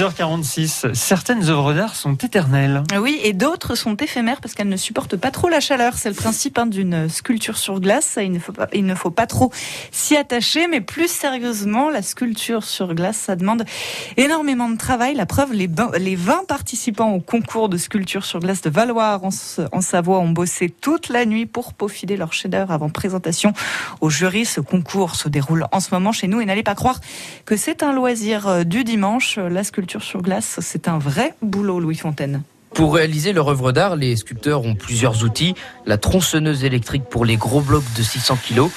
6h46, certaines œuvres d'art sont éternelles. Oui, et d'autres sont éphémères parce qu'elles ne supportent pas trop la chaleur. C'est le principe hein, d'une sculpture sur glace. Il ne faut pas, il ne faut pas trop s'y attacher, mais plus sérieusement, la sculpture sur glace, ça demande énormément de travail. La preuve, les, les 20 participants au concours de sculpture sur glace de Valoir en, en Savoie ont bossé toute la nuit pour peaufiner leur chef-d'œuvre avant présentation au jury. Ce concours se déroule en ce moment chez nous et n'allez pas croire que c'est un loisir euh, du dimanche. La sculpture sur glace, c'est un vrai boulot, Louis Fontaine. Pour réaliser leur œuvre d'art, les sculpteurs ont plusieurs outils. La tronçonneuse électrique pour les gros blocs de 600 kg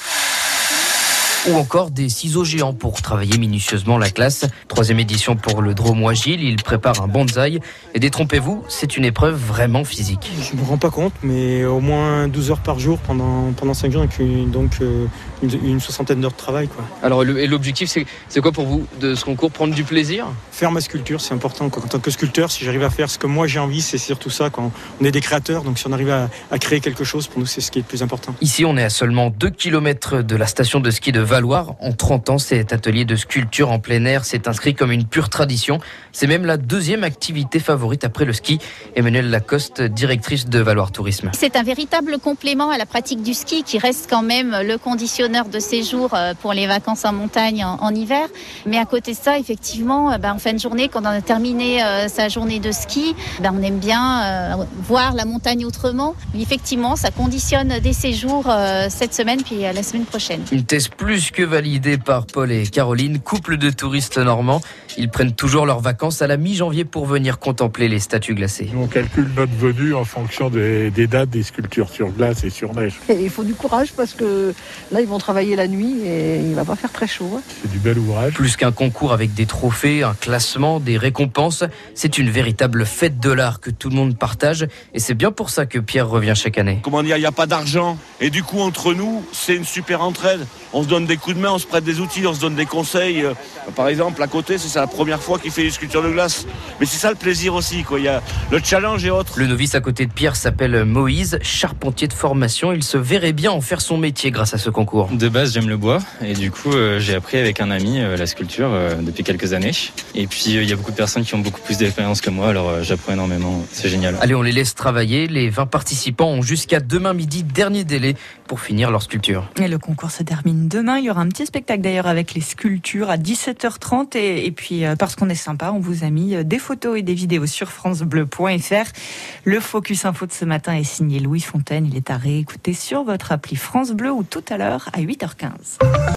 ou encore des ciseaux géants pour travailler minutieusement la classe. Troisième édition pour le Dromo Agile, il prépare un bonsaï. Et détrompez-vous, c'est une épreuve vraiment physique. Je ne me rends pas compte, mais au moins 12 heures par jour pendant, pendant 5 jours, donc euh, une, soixantaine d'heures de travail. Quoi. Alors et l'objectif, c'est quoi pour vous de ce concours Prendre du plaisir? Faire ma sculpture, c'est important. En tant que sculpteur, si j'arrive à faire ce que moi j'ai envie, c'est surtout ça. Quand on est des créateurs, donc si on arrive à, à créer quelque chose, pour nous, c'est ce qui est le plus important. Ici, on est à seulement 2 km de la station de ski de Valoir. En 30 ans, cet atelier de sculpture en plein air s'est inscrit comme une pure tradition. C'est même la deuxième activité favorite après le ski. Emmanuelle Lacoste, directrice de Valoir Tourisme. C'est un véritable complément à la pratique du ski qui reste quand même le conditionneur de séjour euh, pour les vacances en montagne en, hiver. Mais à côté de ça, effectivement, euh, ben, en fin de journée, quand on a terminé euh, sa journée de ski, ben, on aime bien voir la montagne autrement. Effectivement, ça conditionne des séjours cette semaine puis la semaine prochaine. Une thèse plus que valide idée par Paul et Caroline, couple de touristes normands. Ils prennent toujours leurs vacances à la mi-janvier pour venir contempler les statues glacées. On calcule notre venue en fonction des, dates des sculptures sur glace et sur neige. il faut du courage parce que là, ils vont travailler la nuit et il va pas faire très chaud. Hein. C'est du bel ouvrage. Plus qu'un concours avec des trophées, un classement, des récompenses, c'est une véritable fête de l'art que tout le monde partage et c'est bien pour ça que Pierre revient chaque année. Comment dire, il n'y a pas d'argent et du coup, entre nous, c'est une super entraide. On se donne des coups de main, on se prête des outils, on se donne des conseils. Euh, par exemple, à côté, c'est la première fois qu'il fait des sculptures de glace. Mais c'est ça le plaisir aussi. Quoi. Il y a le challenge et autres. Le novice à côté de Pierre s'appelle Moïse, charpentier de formation. Il se verrait bien en faire son métier grâce à ce concours. De base, j'aime le bois et du coup, euh, j'ai appris avec un ami euh, la sculpture depuis quelques années. Et puis, il y a beaucoup de personnes qui ont beaucoup plus d'expérience que moi, alors j'apprends énormément. C'est génial. Allez, on les laisse travailler. Les 20 participants ont jusqu'à demain midi, dernier délai, pour finir leur sculpture. Et le concours se termine demain. Il y aura un petit spectacle d'ailleurs avec les sculptures à 17h30. Et, puis, euh, parce qu'on est sympa, on vous a mis euh, des photos et des vidéos sur FranceBleu.fr. Le Focus Info de ce matin est signé Louis Fontaine. Il est à réécouter sur votre appli France Bleu ou tout à l'heure à 8h15.